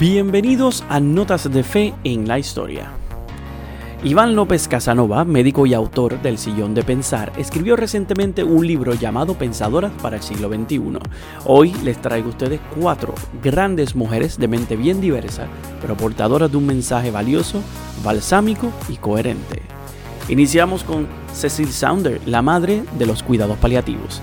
Bienvenidos a Notas de Fe en la Historia. Iván López Casanova, médico y autor del Sillón de Pensar, escribió recientemente un libro llamado Pensadoras para el siglo XXI. Hoy les traigo a ustedes cuatro grandes mujeres de mente bien diversa, pero portadoras de un mensaje valioso, balsámico y coherente. Iniciamos con Cecil Sounder, la madre de los cuidados paliativos.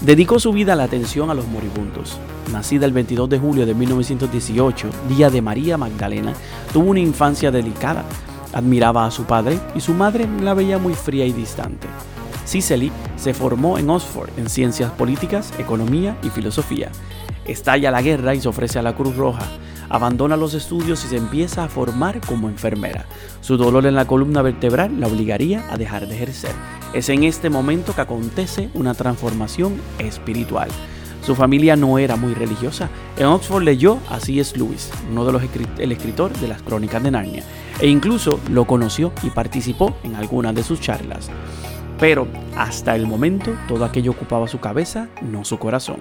Dedicó su vida a la atención a los moribundos. Nacida el 22 de julio de 1918, día de María Magdalena, tuvo una infancia delicada. Admiraba a su padre y su madre la veía muy fría y distante. Cicely se formó en Oxford en ciencias políticas, economía y filosofía. Estalla la guerra y se ofrece a la Cruz Roja. Abandona los estudios y se empieza a formar como enfermera. Su dolor en la columna vertebral la obligaría a dejar de ejercer. Es en este momento que acontece una transformación espiritual. Su familia no era muy religiosa. En Oxford leyó a C.S. Lewis, uno de los el escritor de las Crónicas de Narnia, e incluso lo conoció y participó en algunas de sus charlas. Pero hasta el momento todo aquello ocupaba su cabeza, no su corazón.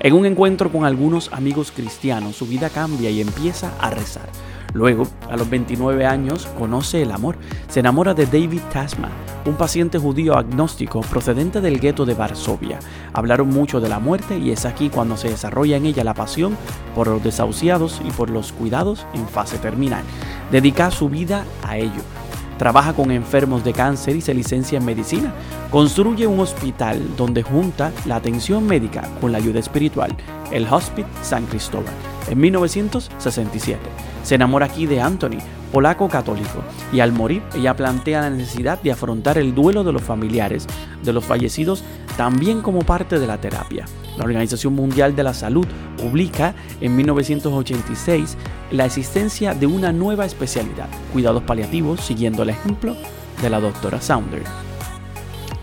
En un encuentro con algunos amigos cristianos, su vida cambia y empieza a rezar. Luego, a los 29 años, conoce el amor. Se enamora de David Tasman, un paciente judío agnóstico procedente del gueto de Varsovia. Hablaron mucho de la muerte y es aquí cuando se desarrolla en ella la pasión por los desahuciados y por los cuidados en fase terminal. Dedica su vida a ello. Trabaja con enfermos de cáncer y se licencia en medicina. Construye un hospital donde junta la atención médica con la ayuda espiritual, el Hospital San Cristóbal, en 1967. Se enamora aquí de Anthony, polaco católico, y al morir ella plantea la necesidad de afrontar el duelo de los familiares de los fallecidos también como parte de la terapia. La Organización Mundial de la Salud publica en 1986 la existencia de una nueva especialidad, cuidados paliativos, siguiendo el ejemplo de la doctora Sounder.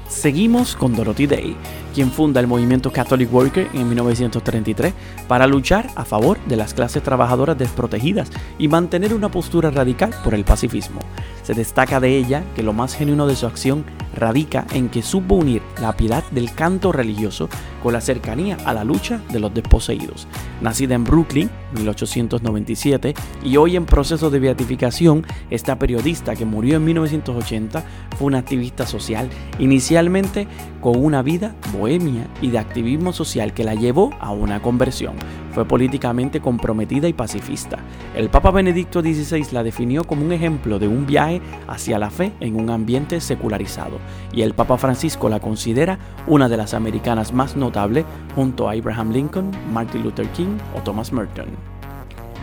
Seguimos con Dorothy Day, quien funda el movimiento Catholic Worker en 1933 para luchar a favor de las clases trabajadoras desprotegidas y mantener una postura radical por el pacifismo. Se destaca de ella que lo más genuino de su acción radica en que supo unir la piedad del canto religioso con la cercanía a la lucha de los desposeídos. Nacida en Brooklyn, 1897, y hoy en proceso de beatificación, esta periodista que murió en 1980 fue una activista social, inicialmente con una vida bohemia y de activismo social que la llevó a una conversión. Fue políticamente comprometida y pacifista. El Papa Benedicto XVI la definió como un ejemplo de un viaje hacia la fe en un ambiente secularizado, y el Papa Francisco la considera una de las americanas más notables junto a Abraham Lincoln, Martin Luther King o Thomas Merton.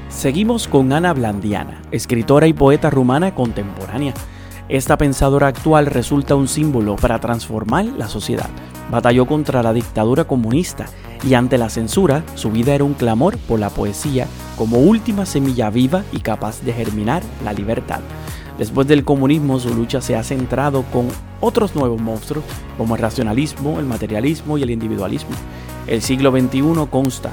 Seguimos con Ana Blandiana, escritora y poeta rumana contemporánea. Esta pensadora actual resulta un símbolo para transformar la sociedad. Batalló contra la dictadura comunista y ante la censura su vida era un clamor por la poesía como última semilla viva y capaz de germinar la libertad. Después del comunismo su lucha se ha centrado con otros nuevos monstruos como el racionalismo, el materialismo y el individualismo. El siglo XXI consta,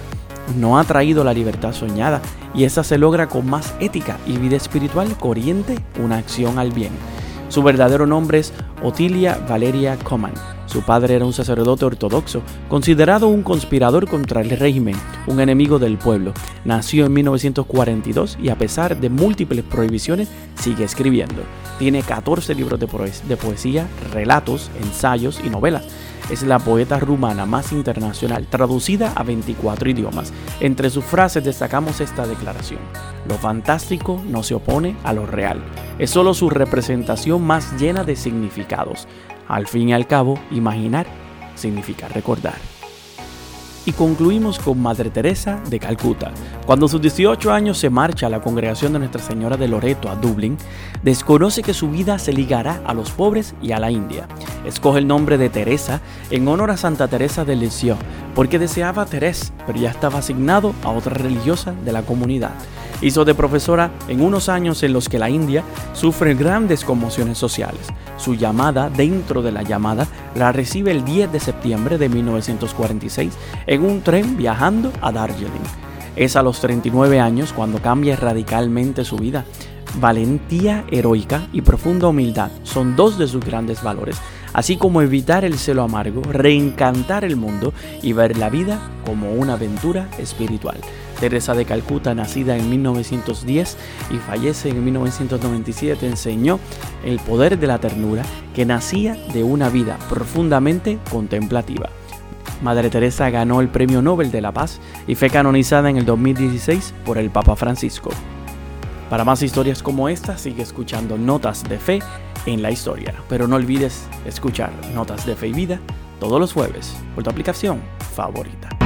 no ha traído la libertad soñada y esa se logra con más ética y vida espiritual que oriente una acción al bien. Su verdadero nombre es Otilia Valeria Coman. Su padre era un sacerdote ortodoxo, considerado un conspirador contra el régimen, un enemigo del pueblo. Nació en 1942 y a pesar de múltiples prohibiciones sigue escribiendo. Tiene 14 libros de, poesía, relatos, ensayos y novelas es la poeta rumana más internacional, traducida a 24 idiomas. Entre sus frases destacamos esta declaración. Lo fantástico no se opone a lo real, es solo su representación más llena de significados. Al fin y al cabo, imaginar significa recordar. Y concluimos con Madre Teresa de Calcuta. Cuando a sus 18 años se marcha a la congregación de Nuestra Señora de Loreto a Dublín, desconoce que su vida se ligará a los pobres y a la India. Escoge el nombre de Teresa en honor a Santa Teresa de Lisieux, porque deseaba Teresa, pero ya estaba asignado a otra religiosa de la comunidad. Hizo de profesora en unos años en los que la India sufre grandes conmociones sociales. Su llamada dentro de la llamada la recibe el 10 de septiembre de 1946 en un tren viajando a Darjeeling. Es a los 39 años cuando cambia radicalmente su vida. Valentía heroica y profunda humildad son dos de sus grandes valores, así como evitar el celo amargo, reencantar el mundo y ver la vida como una aventura espiritual. Teresa de Calcuta, nacida en 1910 y fallece en 1997, enseñó el poder de la ternura que nacía de una vida profundamente contemplativa. Madre Teresa ganó el Premio Nobel de la Paz y fue canonizada en el 2016 por el Papa Francisco. Para más historias como esta, sigue escuchando Notas de Fe en la Historia, pero no olvides escuchar Notas de Fe y Vida todos los jueves por tu aplicación favorita.